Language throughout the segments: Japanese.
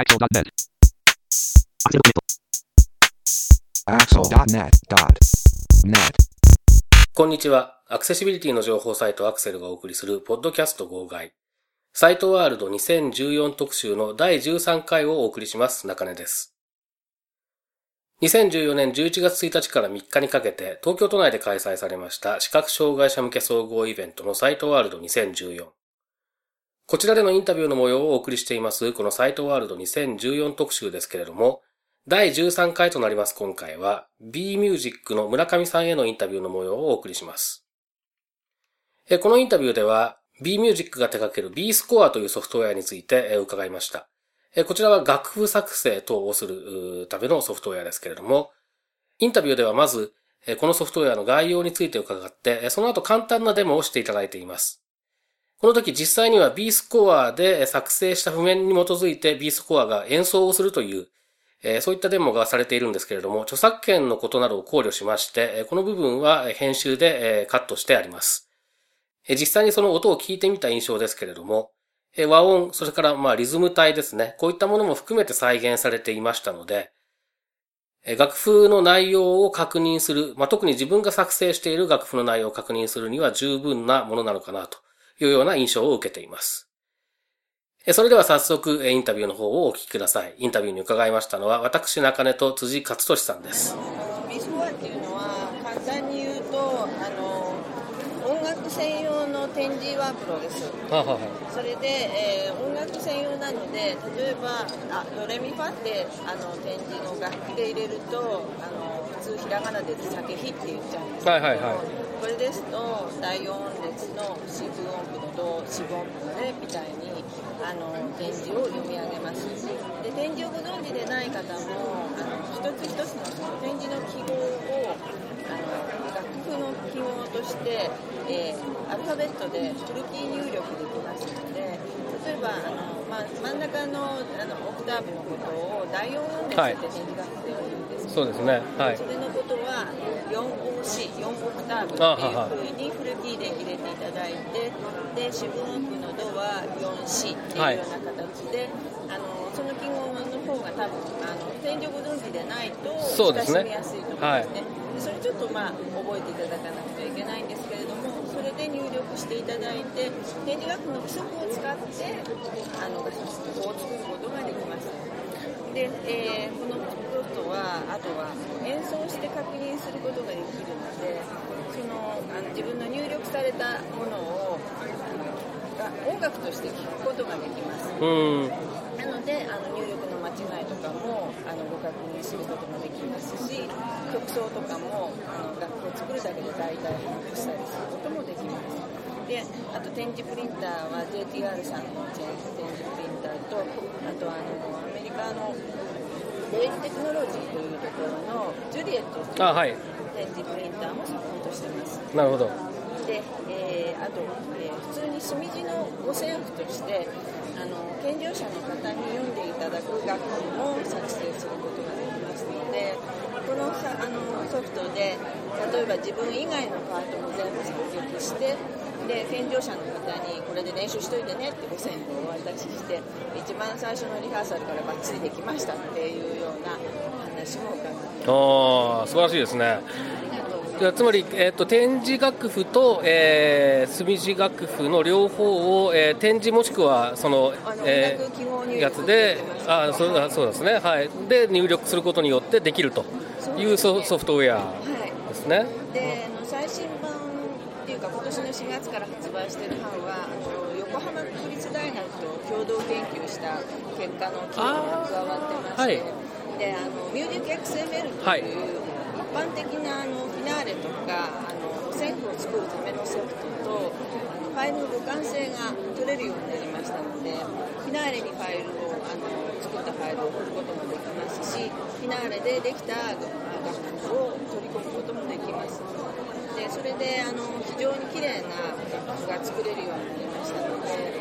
Axel.net. Axel.net.net. こんにちは。アクセシビリティの情報サイトアクセルがお送りするポッドキャスト号外。サイトワールド2014特集の第13回をお送りします。中根です。2014年11月1日から3日にかけて東京都内で開催されました視覚障害者向け総合イベントのサイトワールド2014。こちらでのインタビューの模様をお送りしています、このサイトワールド2014特集ですけれども、第13回となります今回は B ミュージックの村上さんへのインタビューの模様をお送りします。このインタビューでは B ミュージックが手掛ける B スコアというソフトウェアについて伺いました。こちらは楽譜作成等をするためのソフトウェアですけれども、インタビューではまずこのソフトウェアの概要について伺って、その後簡単なデモをしていただいています。この時実際には B スコアで作成した譜面に基づいて B スコアが演奏をするというえそういったデモがされているんですけれども、著作権のことなどを考慮しまして、この部分は編集でカットしてあります。実際にその音を聞いてみた印象ですけれども、和音、それからまあリズム体ですね、こういったものも含めて再現されていましたので、楽譜の内容を確認する、まあ、特に自分が作成している楽譜の内容を確認するには十分なものなのかなというような印象を受けています。えそれでは早速、えインタビューの方をお聞きください。インタビューに伺いましたのは、私中根と辻勝利さんです。ビスコアっていうのは簡単に言うとあの音楽専用の展示ワープロですははそれで、えー音楽専用なので例えばあドレミファってあの展示の楽器で入れるとあの普通ひらがなで「酒火」って言っちゃうんですけど、はいはいはいこれです。と第4音列の四分音符のド四分音符のレみたいにあの展示を読み上げます。で展示をご存知でない方もあの一つ一つのその展示の記号をあの楽譜の記号として、えーアルファベットでフルキー入力できますので例えばあの、まあ、真ん中のあのオクターブのことを第4音列はいって展示楽譜で言うんですけど、そうですね。はい。そ。れのは 4OC、4オクターブっていうふうにフルキーで入れていただいて、で、四分音符のドは 4C っていうような形で、あのその記号の方が多分あの天井ご存知でないと親しみやすいと思うんですね。でそれちょっとまあ覚えていただかなくてはいけないんですけれども、それで入力していただいて、展示楽譜の規則を使ってあの楽譜を作ることができます。で、えーこのソフトはあとは演奏して確認することができるのでそのあの自分の入力されたものを音楽として聴くことができますうん。なのであの入力の間違いとかもあのご確認することができますし曲奏とかもあの楽譜を作るだけで大体把握したりすることもであと展示プリンターは JTR さんの展展示プリンターとあとあのアメリカのデイジテクノロジーというところのジュリエットという。展示プリンターもサポートしてますなるほど。で、えーあと、えー普通に墨字の五線譜としてあの健常者の方に読んでいただく楽譜も作成することができますのでこのあのソフトで例えば自分以外のパートも全部作曲してで健常者の方にこれで練習しといてねって5000円をお渡しして一番最初のリハーサルからバッチリできましたっていうような話も伺ってああ、素晴らしいですね。つまり、えっと展示楽譜と、えー、墨字楽譜の両方を、えー展示もしくはそのえーやつであそうだそうですね、はい、で入力することによってできるというソソフトウェアはい。ですね。であの最新版っていうか今年の4月から発売している版はあの横浜国立大学と共同研究した結果の記号が加わってまして、あーはい。であのミュージック XML とはいいう一般的なあのフィナーレとかあの線譜を作るためのソフトとあのファイルの互換性が取れるようになりましたのでフィナーレにファイルをあの作ったファイルを送ることもできますしフィナーレでできた楽譜を取り込むこともできます。でそれであの非常に綺麗な楽譜が作れるようになりましたので、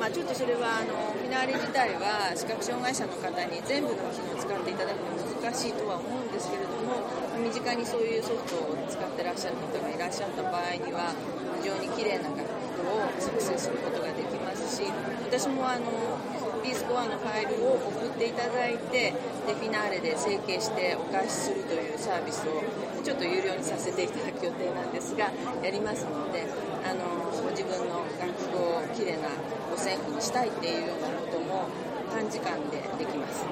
まあ、ちょっとそれはあのフィナーレ自体は視覚障害者の方に全部の機能を使っていただくのは難しいとは思うんですけれども身近にそういうソフトを使ってらっしゃる方がいらっしゃった場合には非常に綺麗な楽譜を作成することができますし私もあの B スコアのファイルを送っていただいてでフィナーレで整形してお返しするというサービスをちょっと有料にさせていただく予定なんですがやりますのであのご自分の楽譜をきれいな五線譜にしたいっていうようなことも短時間でできます。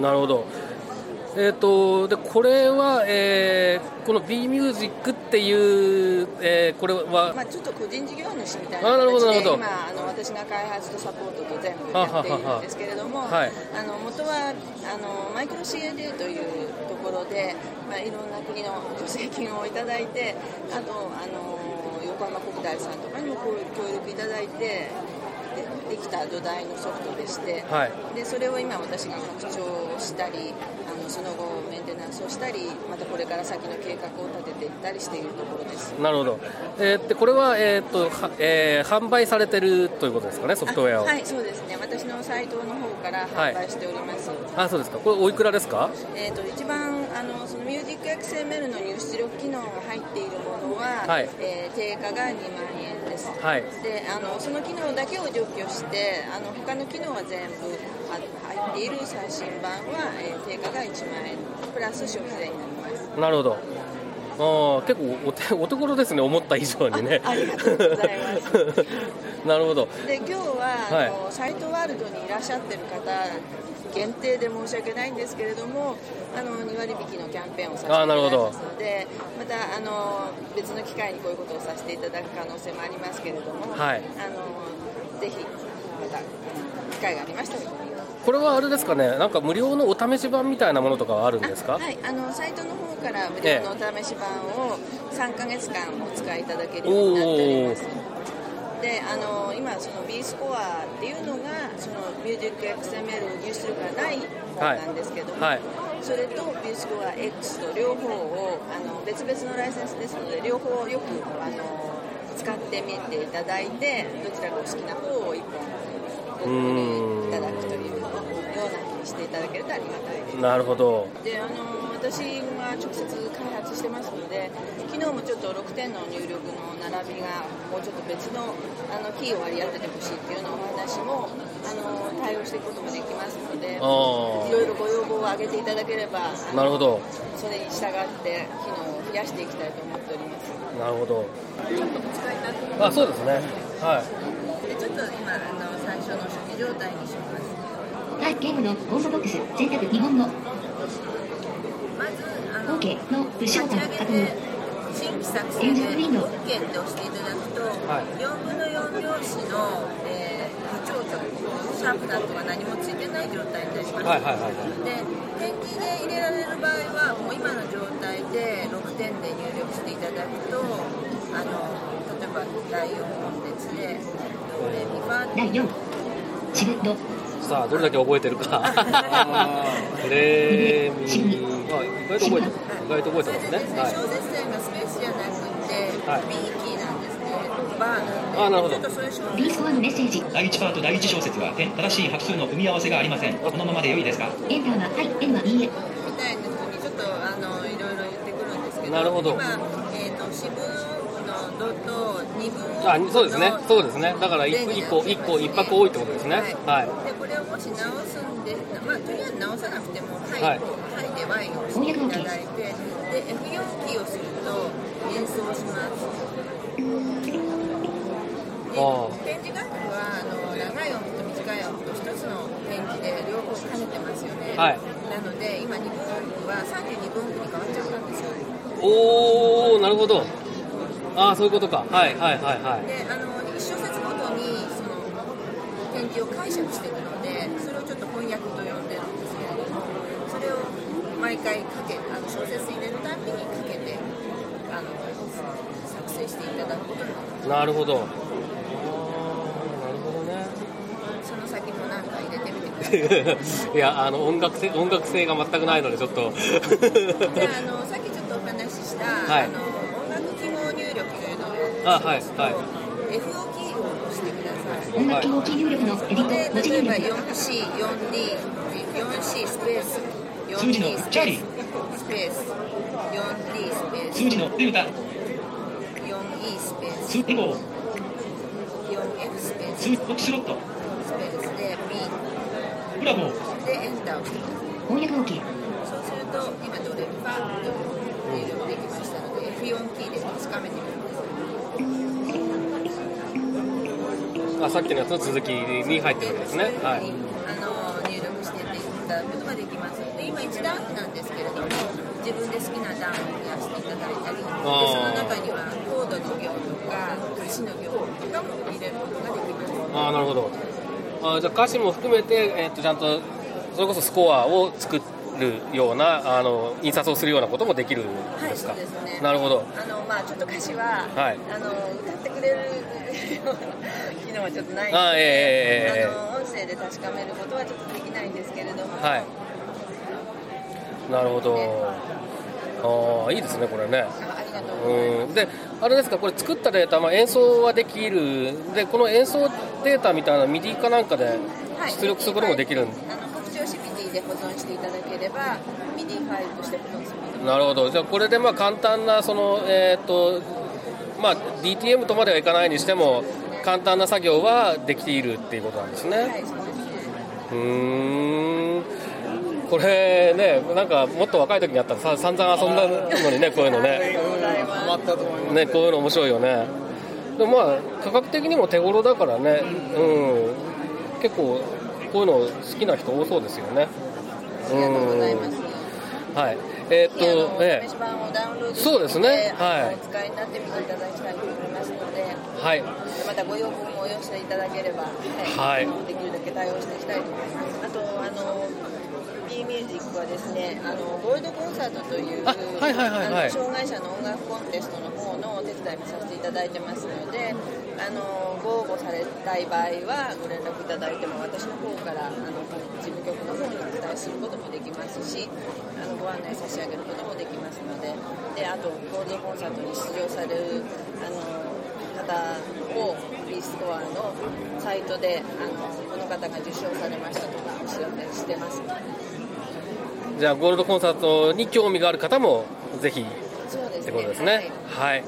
なるほど。えーと、でこれは、えー、この B ミュージックっていう、えー、これは、まあ、ちょっと個人事業主みたいな形で今あの私が開発とサポートと全部やっているんですけれどもはい、あの元はあのマイクロ CAD というところで、まあ、いろんな国の助成金をいただいてあとあの横浜国大さんとかにも協力いただいてできた土台のソフトでして、はい、でそれを今私が拡張したりその後メンテナンスをしたりまたこれから先の計画を立てていったりしているところです。なるほど、えー、でこれは、えーとはえー、販売されてるということですかねソフトウェアを。はいそうですね。私のサイトの方から販売しております、はい、あそうですか。これおいくらですか？えっ、ー、と一番あのそのミュージック XML の入出力機能が入っているものは、はい、えー、定価が2万円です、はい、であのその機能だけを除去してあの他の機能は全部入っている最新版は、えー、定価が1万円プラス消費税になります。なるほど。あ結構お手お手頃ですね思った以上にね。ありがとうございます。なるほど。で今日は、はい、あのサイトワールドにいらっしゃってる方限定で申し訳ないんですけれどもあの2割引きのキャンペーンをさせていただきますのでまたあの別の機会にこういうことをさせていただく可能性もありますけれども、はい、あのぜひまた機会がありましたらこれはあれですかね、なんか無料のお試し版みたいなものとかあるんですか？はい、あのサイトの方から無料のお試し版を3か月間お使いいただけるようになっております。であの今その B スコアっていうのがそのミュージック XML を入手するからない方なんですけども、はいはい、それと B スコア X と両方をあの別々のライセンスですので両方よくあの使ってみていただいてどちらがお好きな方を1本ご購入いただくしていただけるとありがたいです。なるほど。であの私が直接開発してますので昨日もちょっと6点の入力の並びがもうちょっと別のあのキーを割り当ててほしいっていうようなお話もあの対応していくこともできますのでいろいろご要望を上げていただければなるほど。それに従って機能を増やしていきたいと思っております。なるほど。ちょっとお使いになってあそうですね。はい。でちょっと今あの最初の初期状態にしますはい。ゲームのオーソドックス選択日本語まずあの OK のプッシュボタン確認新規作成で OK って押していただくと、はい、4分の4拍子の、えー、波長とシャープナットが何もついてない状態になります、はいはいはい、でペンキで入れられる場合はもう今の状態で6点で入力していただくとあの例えば第4音列でドレミファ第4チルドさあどれだけ覚えてるか レミあ意外と覚えて意外と覚えてますね。はい。小節線がスペースじゃなくて、はい、B キーなんですね。あなるほど。B スコアのメッセージ。第1パート第1小節は正しい拍数の組み合わせがありません。このままで良いですか？エンターがはい、N はいいえ。みたいなふうにちょっとあのいろいろ言ってくるんですけど。なるほど。今あそうですね。そうですね。だから 1, 個1個1泊多いってことですね。はい、はい、でこれをもし直すんでまあとりあえず直さなくても「はい」はい、で Y を押していただいてで F4 キーをすると演奏します。で展示楽譜はあの長い音と短い音と1つの展示で両方兼ねてますよね、はい、なので今2分音符は32分音符に変わっちゃったんですよ。おおなるほど。ああそういうことか。はいはいはいはい。であの1小節ごとにその展示を解釈していくのでそれをちょっと翻訳と呼んでるんですけれどもそれを毎回かけあの小説入れるたびにかけてあの作成していただくことになるほど。なるほどね。その先も何か入れてみてい。いやあの音楽性音楽性が全くないのでちょっと。じゃああのさっきちょっとお話しした、はい、あのいうのをやってますと、はいはい、FO キーを押してください音楽記号キー入力のエディット文字入力例えば 4C、4D、4C スペース数字のチャーリ。ースペース 4D スペース数字のデルタ 4E スペース数エゴ 4F スペース数フォクスロットスペースで B ブラボーでエンターをして翻訳 OK そうすると今ドレミファって入力できましたので F4 キーでつかめてみますあさっきのやつの続きに入ってるわけですね。はい。あの入力していただくことができます。で今1段なんですけれども自分で好きな段を増やしていただいたりでその中にはコードの行とか歌詞の行とかも入れることができます。ああなるほど。あじゃあ歌詞も含めて、えー、とちゃんとそれこそスコアを作るようなあの印刷をするようなこともできるんはいですか、そうですね。なるほど。あのまあちょっと歌詞は、はい。あの歌ってくれるような機能はちょっとないのであええええええ。あの音声で確かめることはちょっとできないんですけれども、はい。なるほど。ああいいですねこれね。あありがとうん。であれですかこれ作ったデータ、まあ、演奏はできる。でこの演奏データみたいな MIDI かなんかではい。出力することもできるん、あの拡張子 MIDI で保存していただければ MIDI ファイルとして保存するなるほど。じゃあこれでまあ簡単なそのえっ、とまあ DTM とまではいかないにしても簡単な作業はできているっていうことなんですね、はいそうん。これねなんかもっと若い時にあったらさ散々遊んだのにねこういうのね。ねこういうの面白いよね。でもまあ価格的にも手頃だからね。うん。結構こういうの好きな人多そうですよね。ありがとうございます。はい。えーっとえ試し版をダウンロードしてそうですね。はい。お使いになってみていただきたいと思いますはい。またご要望もお寄せいただければ、はい。できるだけ対応していきたいと思います。あとあの B ミュージックはですね、あのゴールドコンサートというあはいはいはいはい。障害者の音楽コンテストの方のお手伝いもさせていただいてますので、あのご応募されたい場合はご連絡いただいても私の方からあの事務局の方にお伝えすることもできますし、あのご案内差し上げることもできますので、であとゴールドコンサートに出場されるあの方を B スコアのサイトであのこの方が受賞されましたとかお知らせしてます。じゃあゴールドコンサートに興味がある方もぜひそうですね。ってことですねはい。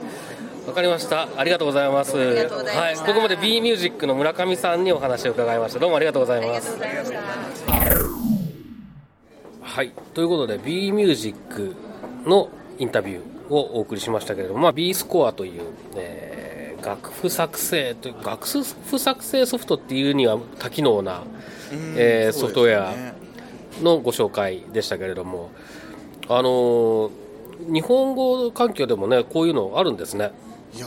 わかりました。ありがとうございます。はい、ここまで B ミュージックの村上さんにお話を伺いました。どうもありがとうございます。はい。ということで B ミュージックのインタビューをお送りしましたけれども、まあ、B スコアという、えー楽譜作成という楽譜作成ソフトっていうには多機能な、えーソフトウェアのご紹介でしたけれども、あのー日本語環境でもねこういうのあるんですね。いや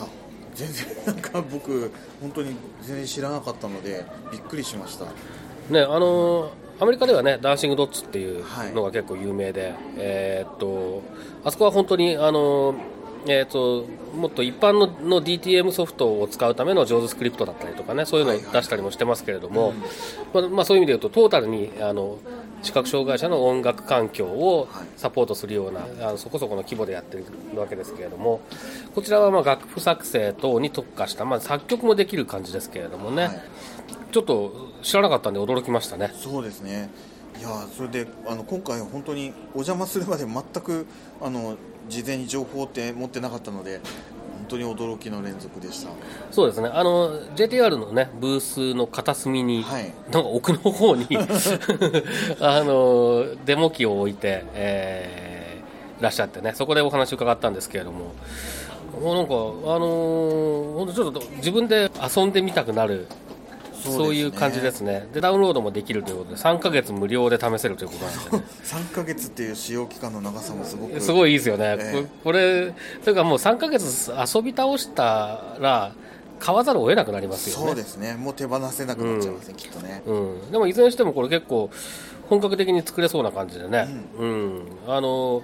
全然なんか僕本当に全然知らなかったのでびっくりしました。ねあのーアメリカではねダンシングドッツっていうのが結構有名で、えーっとあそこは本当にあのーえーっともっと一般のの DTM ソフトを使うための上手スクリプトだったりとかねそういうのを出したりもしてますけれども、まあまあ、そういう意味で言うとトータルにあの視覚障害者の音楽環境をサポートするようなあのそこそこの規模でやってるわけですけれどもこちらはまあ楽譜作成等に特化した、まあ、作曲もできる感じですけれどもね、はい。ちょっと知らなかったんで驚きましたね。そうですね。いやそれであの今回本当にお邪魔するまで全くあの事前に情報って持ってなかったので本当に驚きの連続でしたそうですね。あの JTR のねブースの片隅に、はいなんか奥の方に あのデモ機を置いて、えー、いらっしゃってね。そこでお話を伺ったんですけれども、もうなんかあの本当ちょっと自分で遊んでみたくなる。そういう感じですね。でダウンロードもできるということで3ヶ月無料で試せるということなんで、ね、3ヶ月っていう使用期間の長さもすごくすごいいいですよね、ええ。ここれというかもう3ヶ月遊び倒したら買わざるを得なくなりますよね。そうですね。もう手放せなくなっちゃいますね、きっとね。うん、でもいずれにしてもこれ結構本格的に作れそうな感じでね、うん。あの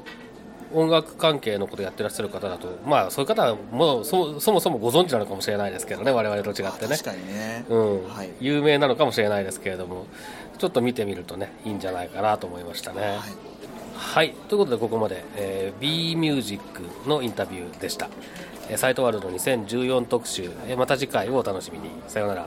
音楽関係のことやってらっしゃる方だとまあそういう方はもうそそもそもご存知なのかもしれないですけどね我々と違ってね。確かにね、うん。はい。有名なのかもしれないですけれどもちょっと見てみるとねいいんじゃないかなと思いましたね。はい。はい、ということでここまで、えー B ミュージックのインタビューでした、えーサイトワールド2014特集、えーまた次回をお楽しみに。さようなら